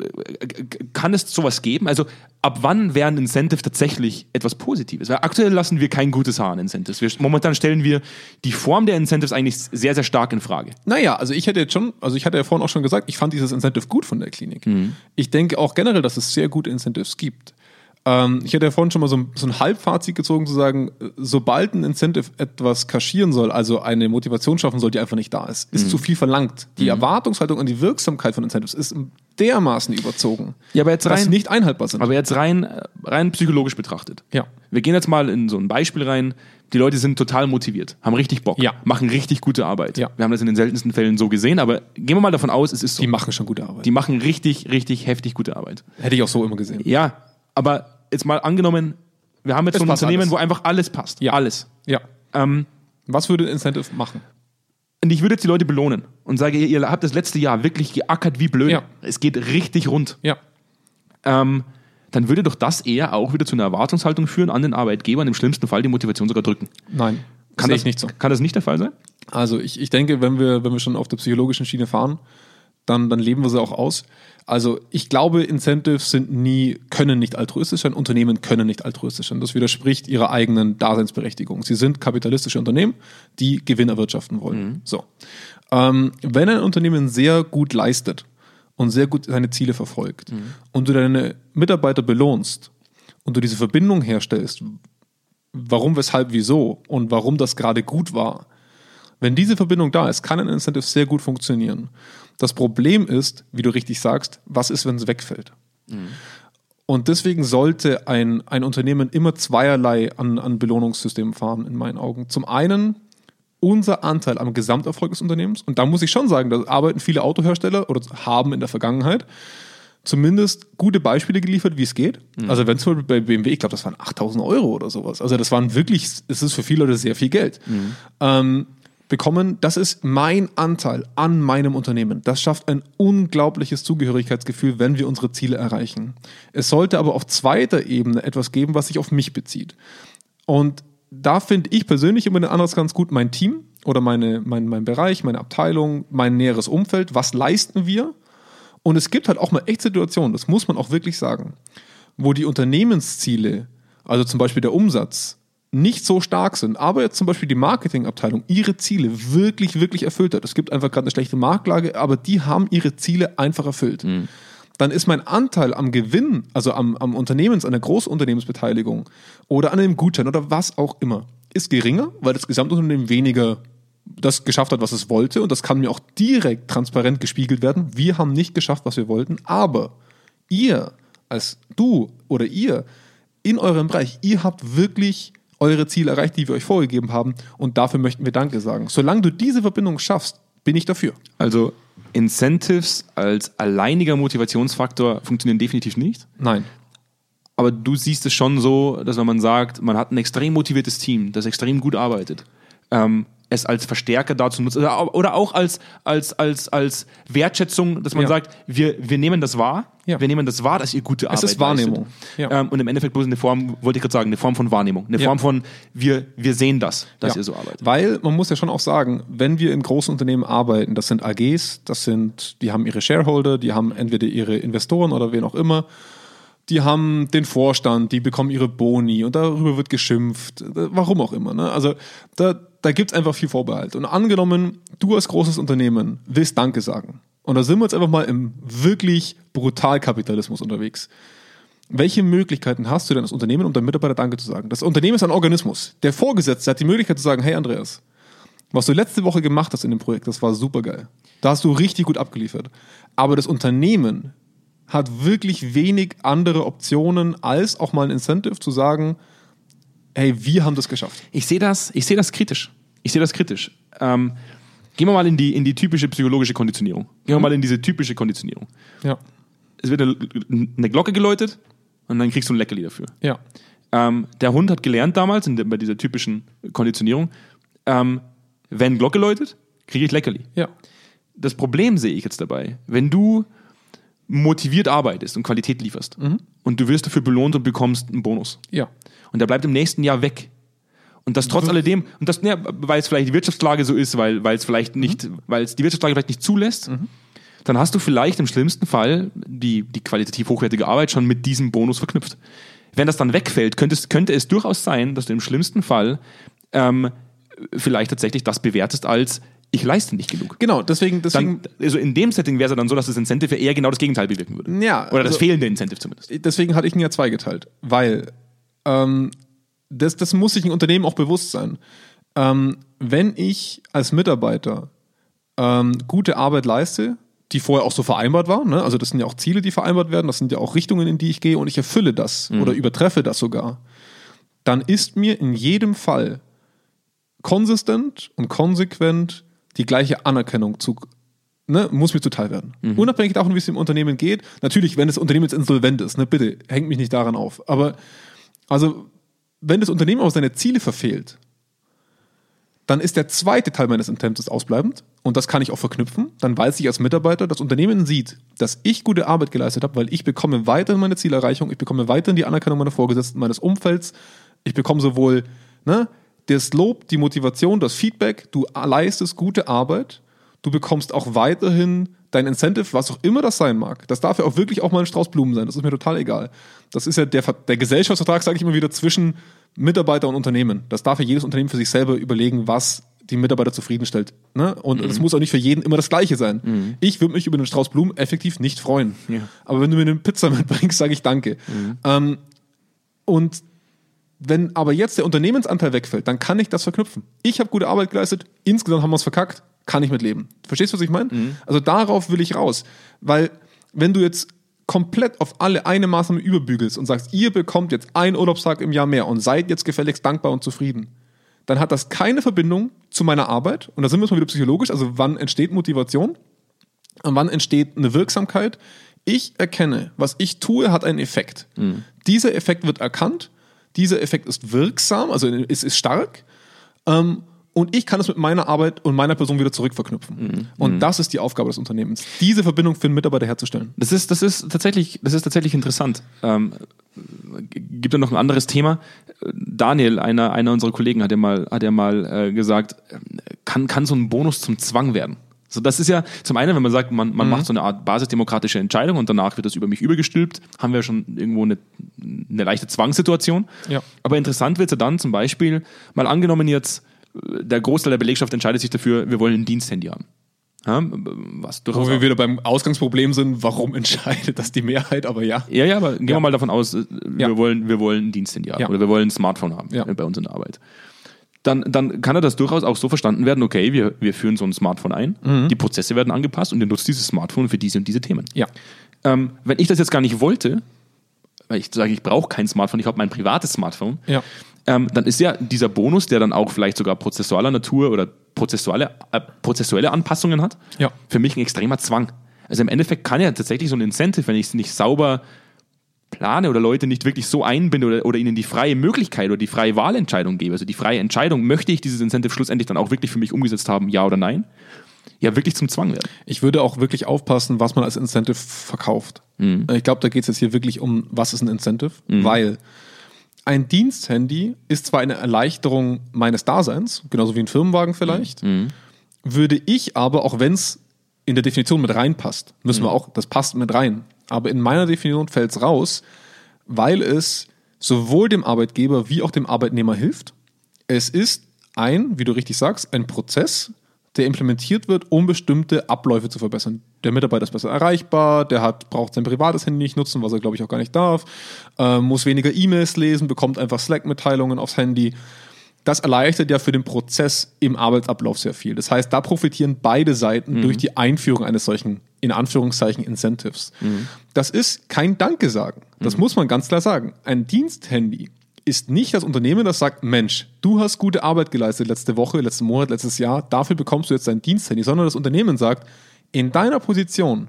Kann es sowas geben? Also ab wann wäre ein Incentive tatsächlich etwas Positives? Weil aktuell lassen wir kein gutes Haar an Incentives. Wir, momentan stellen wir die Form der Incentives eigentlich sehr, sehr stark in Frage. Naja, also ich hätte jetzt schon, also ich hatte ja vorhin auch schon gesagt, ich fand dieses Incentive gut von der Klinik. Ich denke auch generell, dass es sehr gute Incentives gibt. Ähm, ich hatte ja vorhin schon mal so ein, so ein Halbfazit gezogen, zu sagen, äh, sobald ein Incentive etwas kaschieren soll, also eine Motivation schaffen soll, die einfach nicht da ist, ist zu viel verlangt. Die Erwartungshaltung an die Wirksamkeit von Incentives ist dermaßen überzogen, Ja, aber jetzt dass sie rein, nicht einhaltbar sind. aber jetzt rein, rein psychologisch betrachtet. Ja. Wir gehen jetzt mal in so ein Beispiel rein. Die Leute sind total motiviert, haben richtig Bock, Ja. machen richtig gute Arbeit. Ja. Wir haben das in den seltensten Fällen so gesehen, aber gehen wir mal davon aus, es ist so. die machen schon gute Arbeit. die machen richtig, richtig heftig gute Arbeit. Hätte ich auch so immer gesehen. Ja, aber jetzt mal angenommen, wir haben jetzt Es so ein Unternehmen, alles. wo einfach alles passt. Ja. Alles. Ja. Ähm, Was würde Incentive machen? und ich würde jetzt die Leute belohnen und sage, ihr, ihr habt das letzte Jahr wirklich geackert wie blöd. Ja. Es geht richtig rund. Ja. Ähm, dann würde doch das eher auch wieder zu einer Erwartungshaltung führen an den Arbeitgeber und im schlimmsten Fall die Motivation sogar drücken. Nein. Kann das ich nicht so. Kann das nicht der Fall sein? Also ich, ich denke, wenn wir, wenn wir schon auf der psychologischen Schiene fahren, dann, dann leben wir sie auch aus. Also ich glaube, Incentives sind nie, können nicht altruistisch sein, Unternehmen können nicht altruistisch sein. Das widerspricht ihrer eigenen Daseinsberechtigung. Sie sind kapitalistische Unternehmen, die Gewinn erwirtschaften wollen. So. Ähm, wenn ein Unternehmen sehr gut leistet und sehr gut seine Ziele verfolgt und du deine Mitarbeiter belohnst und du diese Verbindung herstellst, warum, weshalb, wieso und warum das gerade gut war, wenn diese Verbindung da ist, kann ein Incentive sehr gut funktionieren. Das Problem ist, wie du richtig sagst, was ist, wenn es wegfällt? Und deswegen sollte ein, ein Unternehmen immer zweierlei an, an Belohnungssystemen fahren, in meinen Augen. Zum einen unser Anteil am Gesamterfolg des Unternehmens. Und da muss ich schon sagen, da arbeiten viele Autohersteller oder haben in der Vergangenheit zumindest gute Beispiele geliefert, wie es geht. Also wenn zum Beispiel bei BMW, ich glaube, das waren 8000 Euro oder sowas. Also das waren wirklich, es ist für viele Leute sehr viel Geld. Ähm, bekommen, das ist mein Anteil an meinem Unternehmen. Das schafft ein unglaubliches Zugehörigkeitsgefühl, wenn wir unsere Ziele erreichen. Es sollte aber auf zweiter Ebene etwas geben, was sich auf mich bezieht. Und da finde ich persönlich immer den Ansatz ganz gut, mein Team oder meine, mein, mein Bereich, meine Abteilung, mein näheres Umfeld, was leisten wir? Und es gibt halt auch mal echt Situationen, das muss man auch wirklich sagen, wo die Unternehmensziele, also zum Beispiel der Umsatz, nicht so stark sind, aber jetzt zum Beispiel die Marketingabteilung ihre Ziele wirklich, wirklich erfüllt hat. Es gibt einfach gerade eine schlechte Marktlage, aber die haben ihre Ziele einfach erfüllt. Dann ist mein Anteil am Gewinn, also am, am Unternehmens, an der Großunternehmensbeteiligung oder an einem Gutschein oder was auch immer, ist geringer, weil das Gesamtunternehmen weniger das geschafft hat, was es wollte. Und das kann mir auch direkt transparent gespiegelt werden. Wir haben nicht geschafft, was wir wollten, aber ihr, als du oder ihr in eurem Bereich, ihr habt wirklich eure Ziele erreicht, die wir euch vorgegeben haben. Und dafür möchten wir Danke sagen. Solange du diese Verbindung schaffst, bin ich dafür. Also Incentives als alleiniger Motivationsfaktor funktionieren definitiv nicht. Nein. Aber du siehst es schon so, dass wenn man sagt, man hat ein extrem motiviertes Team, das extrem gut arbeitet, ähm, es als Verstärker dazu nutzt oder au- oder auch als, als, als, als Wertschätzung, dass man Ja. sagt, wir, wir nehmen das wahr, Ja. wir nehmen das wahr, dass ihr gute Arbeit ist Wahrnehmung. Ja. Ähm, und im Endeffekt bloß eine Form, wollte ich gerade sagen, eine Form von Wahrnehmung, eine. Form von, wir, wir sehen das, dass ihr so arbeitet. Weil man muss ja schon auch sagen, wenn wir in großen Unternehmen arbeiten, das sind AGs, das sind, die haben ihre Shareholder, die haben entweder ihre Investoren oder wen auch immer, die haben den Vorstand, die bekommen ihre Boni und darüber wird geschimpft, warum auch immer. Ne? Also da, da gibt es einfach viel Vorbehalt. Und angenommen, du als großes Unternehmen willst Danke sagen. Und da sind wir jetzt einfach mal im wirklich Brutalkapitalismus unterwegs. Welche Möglichkeiten hast du denn als Unternehmen, um deinem Mitarbeiter Danke zu sagen? Das Unternehmen ist ein Organismus. Der Vorgesetzte hat die Möglichkeit zu sagen, hey Andreas, was du letzte Woche gemacht hast in dem Projekt, das war super geil. Da hast du richtig gut abgeliefert. Aber das Unternehmen hat wirklich wenig andere Optionen, als auch mal ein Incentive zu sagen, hey, wir haben das geschafft. Ich sehe das, ich sehe das kritisch. Ich sehe das kritisch. Ähm, gehen wir mal in die, in die typische psychologische Konditionierung. Gehen wir mal in diese typische Konditionierung. Ja. Es wird eine, eine Glocke geläutet und dann kriegst du ein Leckerli dafür. Ja. Ähm, der Hund hat gelernt damals, in der, bei dieser typischen Konditionierung, ähm, wenn Glocke läutet, kriege ich Leckerli. Ja. Das Problem sehe ich jetzt dabei, wenn du motiviert arbeitest und Qualität lieferst und du wirst dafür belohnt und bekommst einen Bonus Ja. und der bleibt im nächsten Jahr weg. Und das trotz alledem, und das, ja, weil es vielleicht die Wirtschaftslage so ist, weil, weil es vielleicht nicht, weil es die Wirtschaftslage vielleicht nicht zulässt, dann hast du vielleicht im schlimmsten Fall die, die qualitativ hochwertige Arbeit schon mit diesem Bonus verknüpft. Wenn das dann wegfällt, könnte es, könnte es durchaus sein, dass du im schlimmsten Fall ähm, vielleicht tatsächlich das bewertest als ich leiste nicht genug. Genau, deswegen, deswegen Dann, also in dem Setting wäre es ja dann so, dass das Incentive eher genau das Gegenteil bewirken würde. Ja, Oder das also- fehlende Incentive zumindest. deswegen hatte ich ihn ja zweigeteilt, weil ähm, das, das muss sich ein Unternehmen auch bewusst sein. Ähm, wenn ich als Mitarbeiter ähm, gute Arbeit leiste, die vorher auch so vereinbart war, ne? also das sind ja auch Ziele, die vereinbart werden, das sind ja auch Richtungen, in die ich gehe und ich erfülle das oder übertreffe das sogar, dann ist mir in jedem Fall konsistent und konsequent die gleiche Anerkennung zu, ne, muss mir zuteil werden. Unabhängig davon, wie es dem Unternehmen geht. Natürlich, wenn das Unternehmen jetzt insolvent ist, ne, bitte, hängt mich nicht daran auf. Aber also, wenn das Unternehmen auch seine Ziele verfehlt, dann ist der zweite Teil meines Intents ausbleibend und das kann ich auch verknüpfen. Dann weiß ich als Mitarbeiter, das Unternehmen sieht, dass ich gute Arbeit geleistet habe, weil ich bekomme weiterhin meine Zielerreichung, ich bekomme weiterhin die Anerkennung meiner Vorgesetzten, meines Umfelds, ich bekomme sowohl ne, das Lob, die Motivation, das Feedback, du leistest gute Arbeit, du bekommst auch weiterhin dein Incentive, was auch immer das sein mag. Das darf ja auch wirklich auch mal ein Strauß Blumen sein, das ist mir total egal. Das ist ja der, der Gesellschaftsvertrag, sage ich immer wieder, zwischen Mitarbeiter und Unternehmen. Das darf ja jedes Unternehmen für sich selber überlegen, was die Mitarbeiter zufriedenstellt. Ne? Und es muss auch nicht für jeden immer das Gleiche sein. Ich würde mich über einen Strauß Blumen effektiv nicht freuen. Ja. Aber wenn du mir eine Pizza mitbringst, sage ich Danke. Ähm, und wenn aber jetzt der Unternehmensanteil wegfällt, dann kann ich das verknüpfen. Ich habe gute Arbeit geleistet, insgesamt haben wir es verkackt, kann ich mit leben. Verstehst du, was ich meine? Also darauf will ich raus. Weil wenn du jetzt komplett auf alle eine Maßnahme überbügelst und sagst, ihr bekommt jetzt einen Urlaubstag im Jahr mehr und seid jetzt gefälligst dankbar und zufrieden, dann hat das keine Verbindung zu meiner Arbeit. Und da sind wir jetzt mal wieder psychologisch. Also wann entsteht Motivation? Und wann entsteht eine Wirksamkeit? Ich erkenne, was ich tue, hat einen Effekt. Dieser Effekt wird erkannt, dieser Effekt ist wirksam, also es ist stark. Ähm, und ich kann es mit meiner Arbeit und meiner Person wieder zurückverknüpfen. Und das ist die Aufgabe des Unternehmens, diese Verbindung für den Mitarbeiter herzustellen. Das ist, das ist tatsächlich, das ist tatsächlich interessant. Ähm, gibt ja noch ein anderes Thema. Daniel, einer, einer unserer Kollegen, hat ja mal, hat ja mal äh, gesagt, äh, kann, kann so ein Bonus zum Zwang werden. So, das ist ja zum einen, wenn man sagt, man, man macht so eine Art basisdemokratische Entscheidung und danach wird das über mich übergestülpt, haben wir schon irgendwo eine, eine leichte Zwangssituation. Ja. Aber interessant wird es ja dann zum Beispiel, mal angenommen jetzt, äh, der Großteil der Belegschaft entscheidet sich dafür, wir wollen ein Diensthandy haben. Ja, was Wo wir wieder beim Ausgangsproblem sind, warum entscheidet das die Mehrheit, aber ja. Ja, ja, aber gehen Ja. wir mal davon aus, äh, wir, Ja. wollen, wir wollen ein Diensthandy haben oder wir wollen ein Smartphone haben Ja. bei uns in der Arbeit. Dann, dann kann er das durchaus auch so verstanden werden, okay, wir, wir führen so ein Smartphone ein, Mhm. die Prozesse werden angepasst und ihr nutzt dieses Smartphone für diese und diese Themen. Ja. Ähm, wenn ich das jetzt gar nicht wollte, weil ich sage, ich brauche kein Smartphone, ich habe mein privates Smartphone, Ja. ähm, dann ist ja dieser Bonus, der dann auch vielleicht sogar prozessualer Natur oder prozessuale, äh, prozessuelle Anpassungen hat, Ja. für mich ein extremer Zwang. Also im Endeffekt kann ja tatsächlich so ein Incentive, wenn ich es nicht sauber plane oder Leute nicht wirklich so einbinde oder, oder ihnen die freie Möglichkeit oder die freie Wahlentscheidung gebe, also die freie Entscheidung, möchte ich dieses Incentive schlussendlich dann auch wirklich für mich umgesetzt haben, ja oder nein, ja wirklich zum Zwang werden. Ich würde auch wirklich aufpassen, was man als Incentive verkauft. Ich glaube, da geht es jetzt hier wirklich um, was ist ein Incentive? Weil ein Diensthandy ist zwar eine Erleichterung meines Daseins, genauso wie ein Firmenwagen vielleicht, würde ich aber, auch wenn es in der Definition mit reinpasst, müssen wir auch, das passt mit rein, aber in meiner Definition fällt es raus, weil es sowohl dem Arbeitgeber wie auch dem Arbeitnehmer hilft. Es ist ein, wie du richtig sagst, ein Prozess, der implementiert wird, um bestimmte Abläufe zu verbessern. Der Mitarbeiter ist besser erreichbar, der hat, braucht sein privates Handy nicht nutzen, was er, glaube ich, auch gar nicht darf, äh, muss weniger E-Mails lesen, bekommt einfach Slack-Mitteilungen aufs Handy. Das erleichtert ja für den Prozess im Arbeitsablauf sehr viel. Das heißt, da profitieren beide Seiten durch die Einführung eines solchen, in Anführungszeichen, Incentives. Das ist kein Danke sagen. Das muss man ganz klar sagen. Ein Diensthandy ist nicht das Unternehmen, das sagt, Mensch, du hast gute Arbeit geleistet letzte Woche, letzten Monat, letztes Jahr, dafür bekommst du jetzt dein Diensthandy, sondern das Unternehmen sagt, in deiner Position,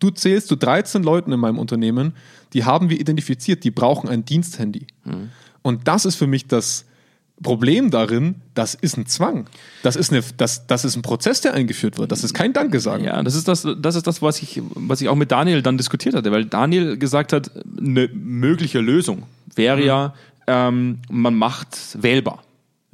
du zählst zu 13 Leuten in meinem Unternehmen, die haben wir identifiziert, die brauchen ein Diensthandy. Und das ist für mich das Problem darin, das ist ein Zwang. Das ist, eine, das, das ist ein Prozess, der eingeführt wird. Das ist kein Danke sagen. Ja, das ist das, das ist das, was ich, was ich auch mit Daniel dann diskutiert hatte, weil Daniel gesagt hat, eine mögliche Lösung wäre ja, ähm, man macht wählbar.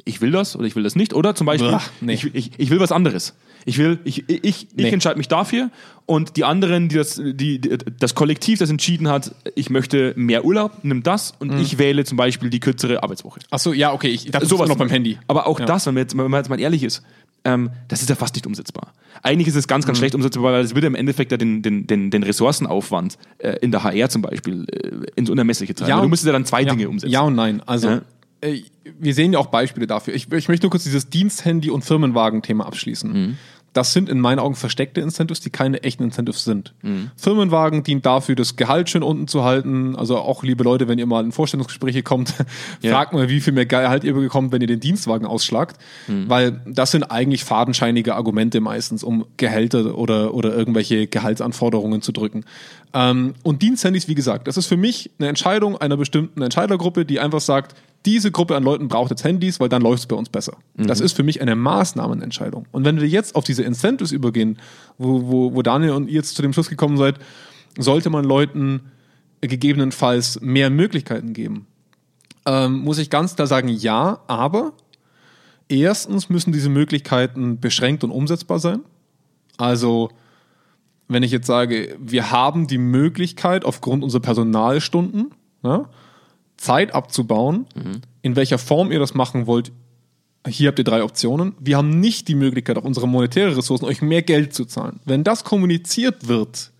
Ich will das oder ich will das nicht. Oder zum Beispiel, Blah, nee. ich, ich, ich will was anderes. Ich will, ich, ich, ich Nee. entscheide mich dafür und die anderen, die das, die, die, das Kollektiv, das entschieden hat, ich möchte mehr Urlaub, nimm das und Mhm. ich wähle zum Beispiel die kürzere Arbeitswoche. Achso, ja, okay, ich dachte, Sowas noch beim Handy. Aber auch Ja. das, wenn man, jetzt, wenn man jetzt mal ehrlich ist, ähm, das ist ja fast nicht umsetzbar. Eigentlich ist es ganz, Mhm. ganz schlecht umsetzbar, weil es würde im Endeffekt ja den, den, den, den Ressourcenaufwand äh, in der HR zum Beispiel äh, ins Unermessliche treiben. Ja, du müsstest ja dann zwei ja, Dinge umsetzen. Ja und nein. Also, Ja. äh, wir sehen ja auch Beispiele dafür. Ich, ich möchte nur kurz dieses Diensthandy- und Firmenwagen-Thema abschließen. Mhm. Das sind in meinen Augen versteckte Incentives, die keine echten Incentives sind. Firmenwagen dient dafür, das Gehalt schön unten zu halten. Also auch, liebe Leute, wenn ihr mal in Vorstellungsgespräche kommt, Ja. fragt mal, wie viel mehr Gehalt ihr bekommt, wenn ihr den Dienstwagen ausschlagt. Weil das sind eigentlich fadenscheinige Argumente meistens, um Gehälter oder, oder irgendwelche Gehaltsanforderungen zu drücken. Ähm, und Diensthandys, wie gesagt, das ist für mich eine Entscheidung einer bestimmten Entscheidergruppe, die einfach sagt, diese Gruppe an Leuten braucht jetzt Handys, weil dann läuft es bei uns besser. Das ist für mich eine Maßnahmenentscheidung. Und wenn wir jetzt auf diese Incentives übergehen, wo, wo, wo Daniel und ihr jetzt zu dem Schluss gekommen seid, sollte man Leuten gegebenenfalls mehr Möglichkeiten geben. Ähm, muss ich ganz klar sagen, ja, aber erstens müssen diese Möglichkeiten beschränkt und umsetzbar sein. Also, wenn ich jetzt sage, wir haben die Möglichkeit, aufgrund unserer Personalstunden ja, Zeit abzubauen, in welcher Form ihr das machen wollt, hier habt ihr drei Optionen. Wir haben nicht die Möglichkeit, auf unsere monetäre Ressourcen euch mehr Geld zu zahlen. Wenn das kommuniziert wird,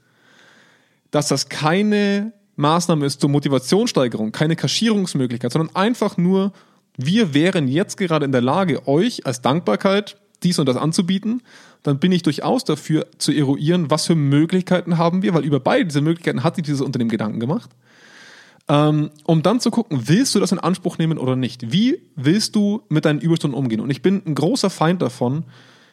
dass das keine Maßnahme ist zur Motivationssteigerung, keine Kaschierungsmöglichkeit, sondern einfach nur, wir wären jetzt gerade in der Lage, euch als Dankbarkeit dies und das anzubieten, dann bin ich durchaus dafür zu eruieren, was für Möglichkeiten haben wir, weil über beide diese Möglichkeiten hat sich dieses Unternehmen Gedanken gemacht. Ähm, um dann zu gucken, willst du das in Anspruch nehmen oder nicht? Wie willst du mit deinen Überstunden umgehen? Und ich bin ein großer Feind davon,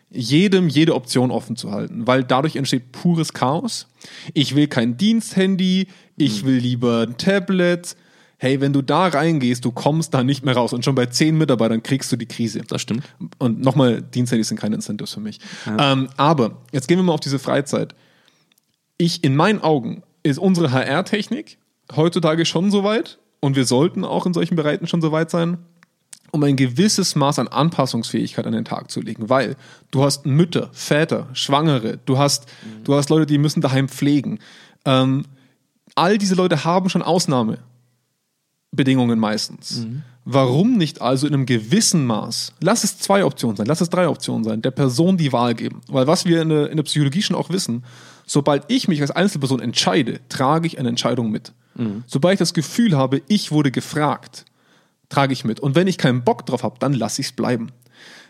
jedem jede Option offen zu halten, weil dadurch entsteht pures Chaos. Ich will kein Diensthandy, ich will lieber ein Tablet. Hey, wenn du da reingehst, du kommst da nicht mehr raus. Und schon bei zehn Mitarbeitern kriegst du die Krise. Das stimmt. Und nochmal, Diensthandys sind keine Incentives für mich. Ähm, aber jetzt gehen wir mal auf diese Freizeit. Ich, in meinen Augen, ist unsere HR-Technik heutzutage schon so weit und wir sollten auch in solchen Bereichen schon so weit sein, um ein gewisses Maß an Anpassungsfähigkeit an den Tag zu legen, weil du hast Mütter, Väter, Schwangere, du hast, du hast Leute, die müssen daheim pflegen. Ähm, all diese Leute haben schon Ausnahmebedingungen meistens. Warum nicht also in einem gewissen Maß, lass es zwei Optionen sein, lass es drei Optionen sein, der Person die Wahl geben. Weil was wir in der, in der Psychologie schon auch wissen, sobald ich mich als Einzelperson entscheide, trage ich eine Entscheidung mit. Sobald ich das Gefühl habe, ich wurde gefragt, trage ich mit. Und wenn ich keinen Bock drauf habe, dann lasse ich es bleiben.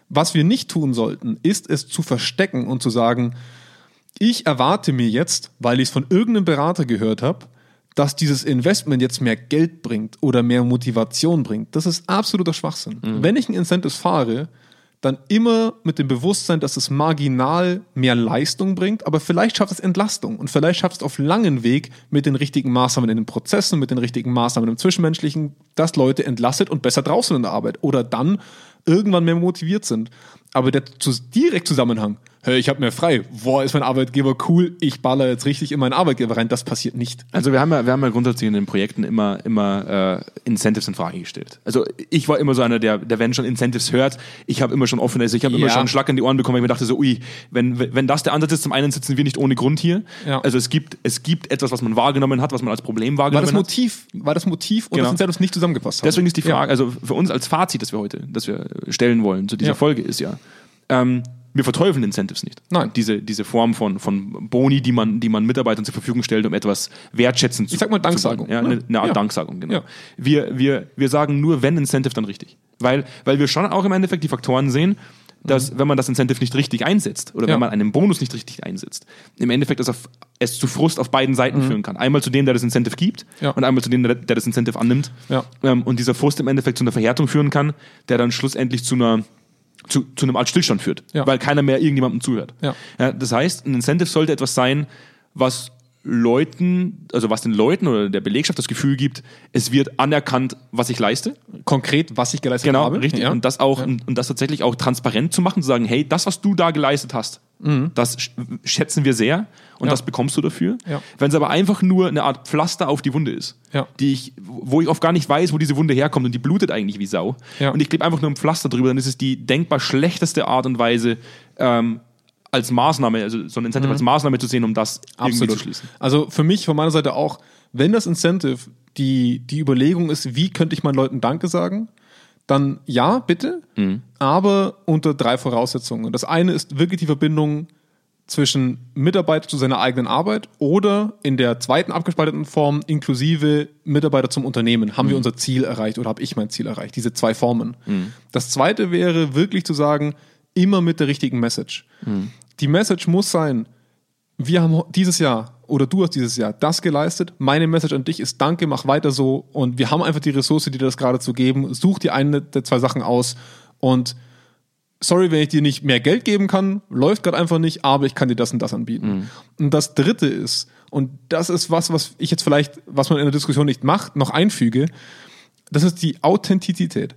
Was wir nicht tun sollten, ist es zu verstecken und zu sagen, ich erwarte mir jetzt, weil ich es von irgendeinem Berater gehört habe, dass dieses Investment jetzt mehr Geld bringt oder mehr Motivation bringt. Das ist absoluter Schwachsinn. Wenn ich ein Incentive fahre, dann immer mit dem Bewusstsein, dass es marginal mehr Leistung bringt, aber vielleicht schafft es Entlastung und vielleicht schafft es auf langen Weg mit den richtigen Maßnahmen in den Prozessen, mit den richtigen Maßnahmen im Zwischenmenschlichen, dass Leute entlastet und besser draußen in der Arbeit oder dann irgendwann mehr motiviert sind. Aber der zu, direkt Zusammenhang, hey, ich habe mehr frei, boah, ist mein Arbeitgeber cool, ich baller jetzt richtig in meinen Arbeitgeber rein, das passiert nicht. Also wir haben ja, wir haben ja grundsätzlich in den Projekten immer, immer äh, Incentives in Frage gestellt. Also ich war immer so einer, der, der wenn schon Incentives hört, ich habe immer schon offen, also ich habe immer Ja. schon einen Schlag in die Ohren bekommen, weil ich mir dachte so, ui, wenn, wenn das der Ansatz ist, zum einen sitzen wir nicht ohne Grund hier. Ja. Also es gibt, es gibt etwas, was man wahrgenommen hat, was man als Problem War wahrgenommen das hat. Motiv, war das Motiv und Genau. das Incentive nicht zusammengepasst haben? Deswegen ist die Ja. Frage, also für uns als Fazit, das wir heute, das wir stellen wollen zu dieser Ja. Folge ist ja, ähm, wir verteufeln Incentives nicht. Nein. Diese, diese Form von, von Boni, die man, die man Mitarbeitern zur Verfügung stellt, um etwas wertschätzen zu Ich sag mal Danksagung. Ja, eine, eine Art Ja. Danksagung, genau. Ja. Wir, wir, wir sagen nur, wenn Incentive, dann richtig. Weil, weil wir schon auch im Endeffekt die Faktoren sehen, dass wenn man das Incentive nicht richtig einsetzt oder Mhm. Ja. wenn man einen Bonus nicht richtig einsetzt, im Endeffekt es, auf, es zu Frust auf beiden Seiten führen kann. Einmal zu dem, der das Incentive gibt Mhm. Ja. und einmal zu dem, der, der das Incentive annimmt. Ja. Ähm, und dieser Frust im Endeffekt zu einer Verhärtung führen kann, der dann schlussendlich zu einer zu, zu einem Art Stillstand führt, Ja. weil keiner mehr irgendjemandem zuhört. Ja. das heißt, ein Incentive sollte etwas sein, was Leuten, also was den Leuten oder der Belegschaft das Gefühl gibt, es wird anerkannt, was ich leiste. Konkret, was ich geleistet Genau, habe. richtig. Ja. Und das auch Ja. und, und das tatsächlich auch transparent zu machen, zu sagen, hey, das, was du da geleistet hast, das sch- schätzen wir sehr und Mhm. Ja. das bekommst du dafür. Wenn es aber einfach nur eine Art Pflaster auf die Wunde ist, die ich, wo ich oft gar nicht weiß, wo diese Wunde herkommt und die blutet eigentlich wie Sau. Und ich klebe einfach nur ein Pflaster drüber, dann ist es die denkbar schlechteste Art und Weise, ähm, als Maßnahme, also so ein Incentive als Maßnahme zu sehen, um das irgendwie Absolut. zu schließen. Also für mich von meiner Seite auch, wenn das Incentive die, die Überlegung ist, wie könnte ich meinen Leuten Danke sagen, dann ja, bitte, aber unter drei Voraussetzungen. Das eine ist wirklich die Verbindung zwischen Mitarbeiter zu seiner eigenen Arbeit oder in der zweiten abgespalteten Form inklusive Mitarbeiter zum Unternehmen. Haben wir unser Ziel erreicht oder habe ich mein Ziel erreicht? Diese zwei Formen. Das zweite wäre wirklich zu sagen, immer mit der richtigen Message. Die Message muss sein, wir haben dieses Jahr oder du hast dieses Jahr das geleistet. Meine Message an dich ist Danke, mach weiter so und wir haben einfach die Ressource, dir das gerade zu geben. Such dir eine der zwei Sachen aus und sorry, wenn ich dir nicht mehr Geld geben kann, läuft gerade einfach nicht, aber ich kann dir das und das anbieten. Und das dritte ist, und das ist was, was ich jetzt vielleicht, was man in der Diskussion nicht macht, noch einfüge, das ist die Authentizität.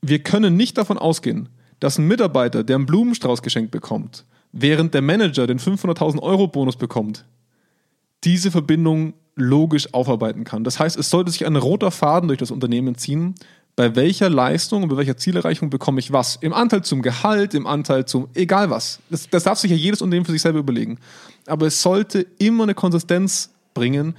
Wir können nicht davon ausgehen, dass ein Mitarbeiter, der einen Blumenstrauß geschenkt bekommt, während der Manager den 500.000 Euro Bonus bekommt, diese Verbindung logisch aufarbeiten kann. Das heißt, es sollte sich ein roter Faden durch das Unternehmen ziehen, bei welcher Leistung und bei welcher Zielerreichung bekomme ich was. Im Anteil zum Gehalt, im Anteil zum, egal was. Das, das darf sich ja jedes Unternehmen für sich selber überlegen. Aber es sollte immer eine Konsistenz bringen.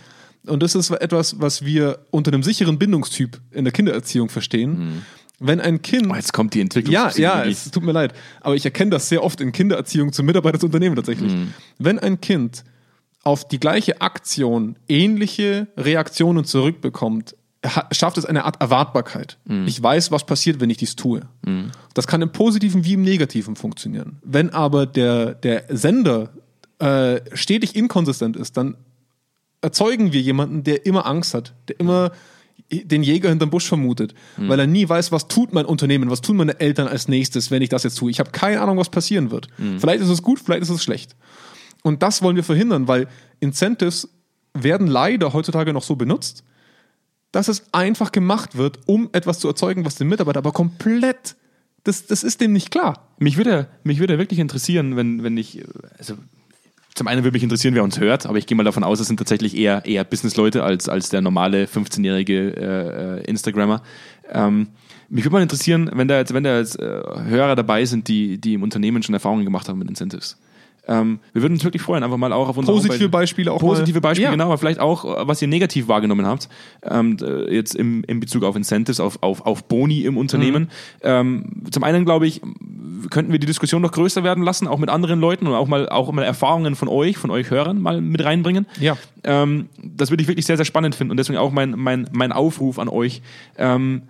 Und das ist etwas, was wir unter einem sicheren Bindungstyp in der Kindererziehung verstehen. Wenn ein Kind. Oh, jetzt kommt die Entwicklung. Ja, ja, es tut mir leid. Aber ich erkenne das sehr oft in Kindererziehung zum Mitarbeiter des Unternehmens tatsächlich. Wenn ein Kind auf die gleiche Aktion ähnliche Reaktionen zurückbekommt, ha- schafft es eine Art Erwartbarkeit. Ich weiß, was passiert, wenn ich dies tue. Das kann im Positiven wie im Negativen funktionieren. Wenn aber der, der Sender äh, stetig inkonsistent ist, dann erzeugen wir jemanden, der immer Angst hat, der immer den Jäger hinterm Busch vermutet, weil er nie weiß, was tut mein Unternehmen, was tun meine Eltern als nächstes, wenn ich das jetzt tue. Ich habe keine Ahnung, was passieren wird. Vielleicht ist es gut, vielleicht ist es schlecht. Und das wollen wir verhindern, weil Incentives werden leider heutzutage noch so benutzt, dass es einfach gemacht wird, um etwas zu erzeugen, was dem Mitarbeiter aber komplett, das, das ist dem nicht klar. Mich würde, mich würde wirklich interessieren, wenn, wenn ich, also zum einen würde mich interessieren, wer uns hört, aber ich gehe mal davon aus, es sind tatsächlich eher, eher Businessleute als, als der normale 15-jährige äh, äh, Instagrammer. Ähm, mich würde mal interessieren, wenn da jetzt, wenn da jetzt äh, Hörer dabei sind, die, die im Unternehmen schon Erfahrungen gemacht haben mit Incentives. Ähm, wir würden uns wirklich freuen, einfach mal auch auf unsere Positive Homepage- Beispiele auch Positive mal. Beispiele, Ja. genau, aber vielleicht auch, was ihr negativ wahrgenommen habt, ähm, jetzt im, im Bezug auf Incentives, auf, auf, auf Boni im Unternehmen. Mhm. Ähm, zum einen, glaube ich, könnten wir die Diskussion noch größer werden lassen, auch mit anderen Leuten und auch mal, auch mal Erfahrungen von euch, von euch Hörern mal mit reinbringen. Ja. Ähm, das würde ich wirklich sehr, sehr spannend finden und deswegen auch mein, mein, mein Aufruf an euch. Ähm,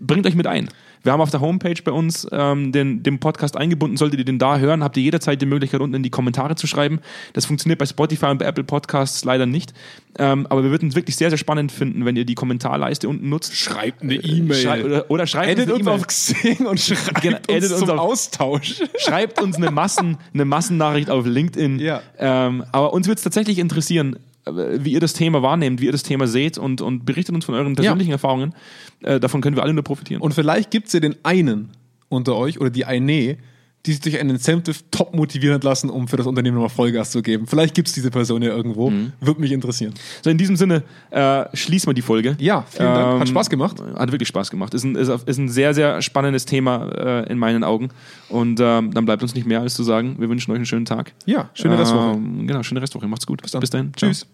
bringt euch mit ein. Wir haben auf der Homepage bei uns ähm, den, den Podcast eingebunden. Solltet ihr den da hören, habt ihr jederzeit die Möglichkeit, unten in die Kommentare zu schreiben. Das funktioniert bei Spotify und bei Apple Podcasts leider nicht. Ähm, aber wir würden es wirklich sehr, sehr spannend finden, wenn ihr die Kommentarleiste unten nutzt. Schreibt eine Schrei oder, oder schreibt Edit uns E-Mail. auf Xing und schreibt Genau, uns zum auf- Austausch. Schreibt uns eine, Massen, eine Massennachricht auf LinkedIn. Ja. Ähm, aber uns würde es tatsächlich interessieren, äh, wie ihr das Thema wahrnehmt, wie ihr das Thema seht und, und berichtet uns von euren persönlichen Erfahrungen. Äh, davon können wir alle nur profitieren. Und vielleicht gibt es ja den einen unter euch oder die eine, die sich durch einen Incentive top motivieren lassen, um für das Unternehmen nochmal Vollgas zu geben. Vielleicht gibt es diese Person ja irgendwo. Mhm. Würde mich interessieren. So, in diesem Sinne äh, schließen wir die Folge. Ja, vielen Dank. Hat Spaß gemacht. Hat wirklich Spaß gemacht. Ist ein, ist, ist ein sehr, sehr spannendes Thema äh, in meinen Augen. Und ähm, dann bleibt uns nicht mehr als zu sagen, wir wünschen euch einen schönen Tag. Ja, schöne Restwoche. Ähm, genau, schöne Restwoche. Macht's gut. Bis dann. Bis dahin. Ciao. Tschüss.